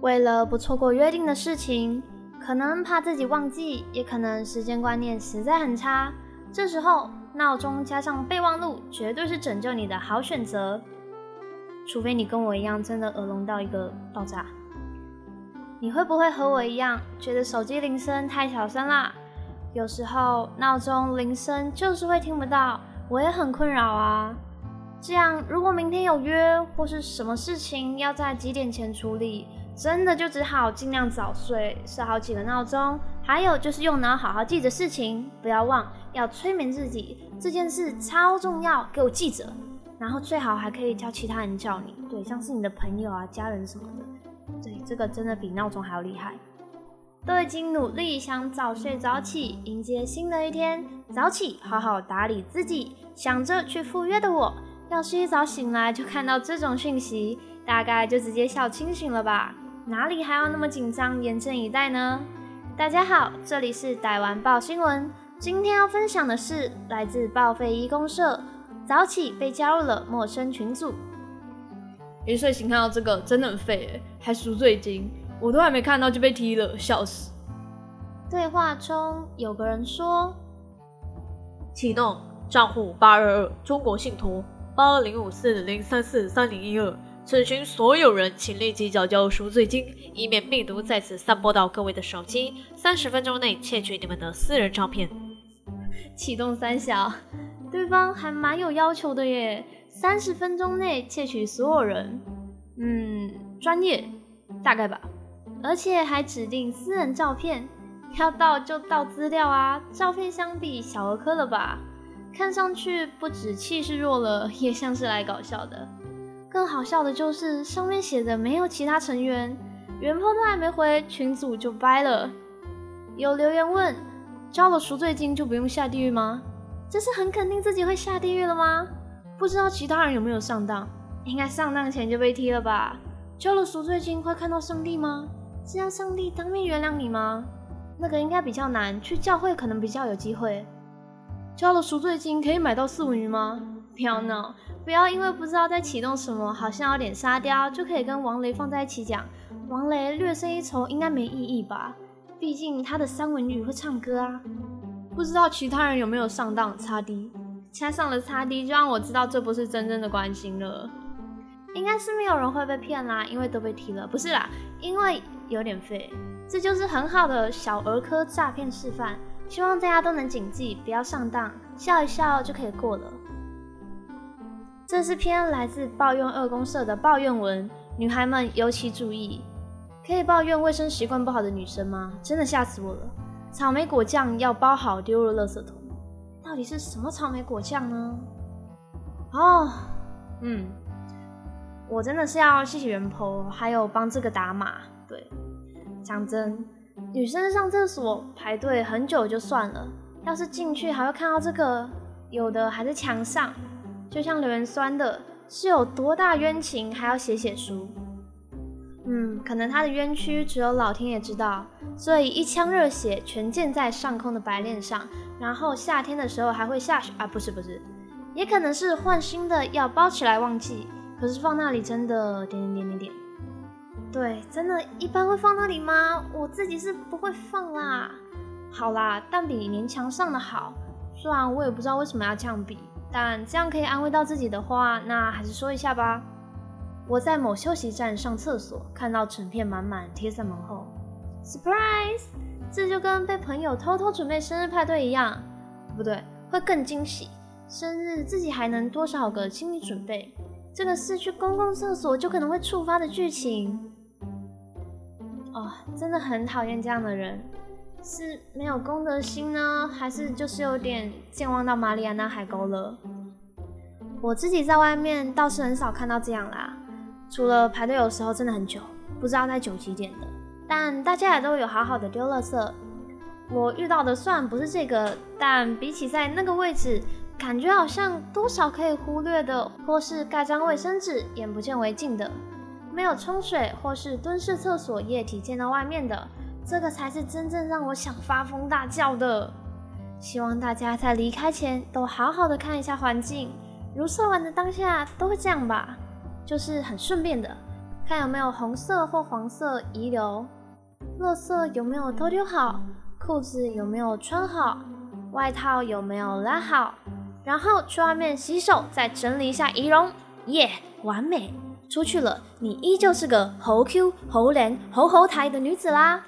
为了不错过约定的事情，可能怕自己忘记，也可能时间观念实在很差。这时候，闹钟加上备忘录，绝对是拯救你的好选择。除非你跟我一样，真的耳聋到一个爆炸。你会不会和我一样，觉得手机铃声太小声啦？有时候闹钟铃声就是会听不到，我也很困扰啊。这样，如果明天有约或是什么事情要在几点前处理，真的就只好尽量早睡，设好几个闹钟。还有就是用脑好好记着事情，不要忘，要催眠自己，这件事超重要，给我记着。然后最好还可以叫其他人叫你，对，像是你的朋友啊、家人什么的。对，这个真的比闹钟还要厉害。都已经努力想早睡早起，迎接新的一天，早起好好打理自己，想着去赴约的我。要是一早醒来就看到这种讯息，大概就直接笑清醒了吧？哪里还要那么紧张，严阵以待呢？大家好，这里是逮完报新闻，今天要分享的是来自报废一公社，早起被加入了陌生群组。一睡醒看到这个真的很废哎，还赎罪金，我都还没看到就被踢了，笑死。对话中有个人说：启动账户八二二中国信托。八二零五四零三四三零一二，此群所有人，请立即缴交赎罪金，以免病毒再次散播到各位的手机。三十分钟内窃取你们的私人照片。启动三小，对方还蛮有要求的耶。三十分钟内窃取所有人，嗯，专业，大概吧。而且还指定私人照片，要盗就盗资料啊。照片相比小儿科了吧？看上去不止气势弱了，也像是来搞笑的。更好笑的就是上面写的没有其他成员，原 po 都还没回，群组就掰了。有留言问：交了赎罪金就不用下地狱吗？这是很肯定自己会下地狱了吗？不知道其他人有没有上当？应该上当前就被踢了吧？交了赎罪金会看到上帝吗？是要上帝当面原谅你吗？那个应该比较难，去教会可能比较有机会。交了赎罪金可以买到四文鱼吗？不要闹！不要因为不知道在启动什么，好像有点沙雕，就可以跟王雷放在一起讲。王雷略胜一筹，应该没意义吧？毕竟他的三文鱼会唱歌啊。不知道其他人有没有上当？擦 D，加上了擦 D，就让我知道这不是真正的关心了。应该是没有人会被骗啦，因为都被踢了。不是啦，因为有点废。这就是很好的小儿科诈骗示范。希望大家都能谨记，不要上当，笑一笑就可以过了。这是篇来自抱怨二公社的抱怨文，女孩们尤其注意。可以抱怨卫生习惯不好的女生吗？真的吓死我了！草莓果酱要包好丢入垃圾桶，到底是什么草莓果酱呢？哦，嗯，我真的是要谢谢元婆，还有帮这个打码。对，讲真。女生上厕所排队很久就算了，要是进去还会看到这个，有的还在墙上，就像留言酸的，是有多大冤情还要写写书？嗯，可能他的冤屈只有老天爷知道，所以一腔热血全溅在上空的白练上，然后夏天的时候还会下雪啊？不是不是，也可能是换新的要包起来忘记，可是放那里真的点点点点点。对，真的，一般会放那里吗？我自己是不会放啦。好啦，但比粘墙上的好。虽然我也不知道为什么要这样比，但这样可以安慰到自己的话，那还是说一下吧。我在某休息站上厕所，看到成片满满贴在门后，surprise！这就跟被朋友偷偷准备生日派对一样，不对，会更惊喜。生日自己还能多少个心理准备？这个是去公共厕所就可能会触发的剧情。哦，真的很讨厌这样的人，是没有公德心呢，还是就是有点健忘到马里亚纳海沟了？我自己在外面倒是很少看到这样啦，除了排队有时候真的很久，不知道在久几点的。但大家也都有好好的丢垃圾。我遇到的虽然不是这个，但比起在那个位置，感觉好像多少可以忽略的，或是盖张卫生纸眼不见为净的。没有冲水或是蹲式厕所液体溅到外面的，这个才是真正让我想发疯大叫的。希望大家在离开前都好好的看一下环境，如厕完的当下都会这样吧，就是很顺便的看有没有红色或黄色遗留，垃圾有没有都丢好，裤子有没有穿好，外套有没有拉好，然后去外面洗手，再整理一下仪容，耶，完美！出去了，你依旧是个猴 Q、猴脸、猴猴台的女子啦。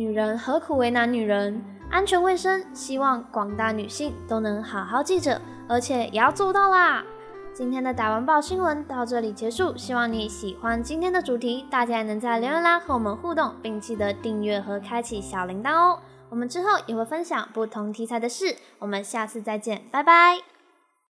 女人何苦为难女人？安全卫生，希望广大女性都能好好记着，而且也要做到啦。今天的打完报新闻到这里结束，希望你喜欢今天的主题，大家也能在留言栏和我们互动，并记得订阅和开启小铃铛哦。我们之后也会分享不同题材的事，我们下次再见，拜拜。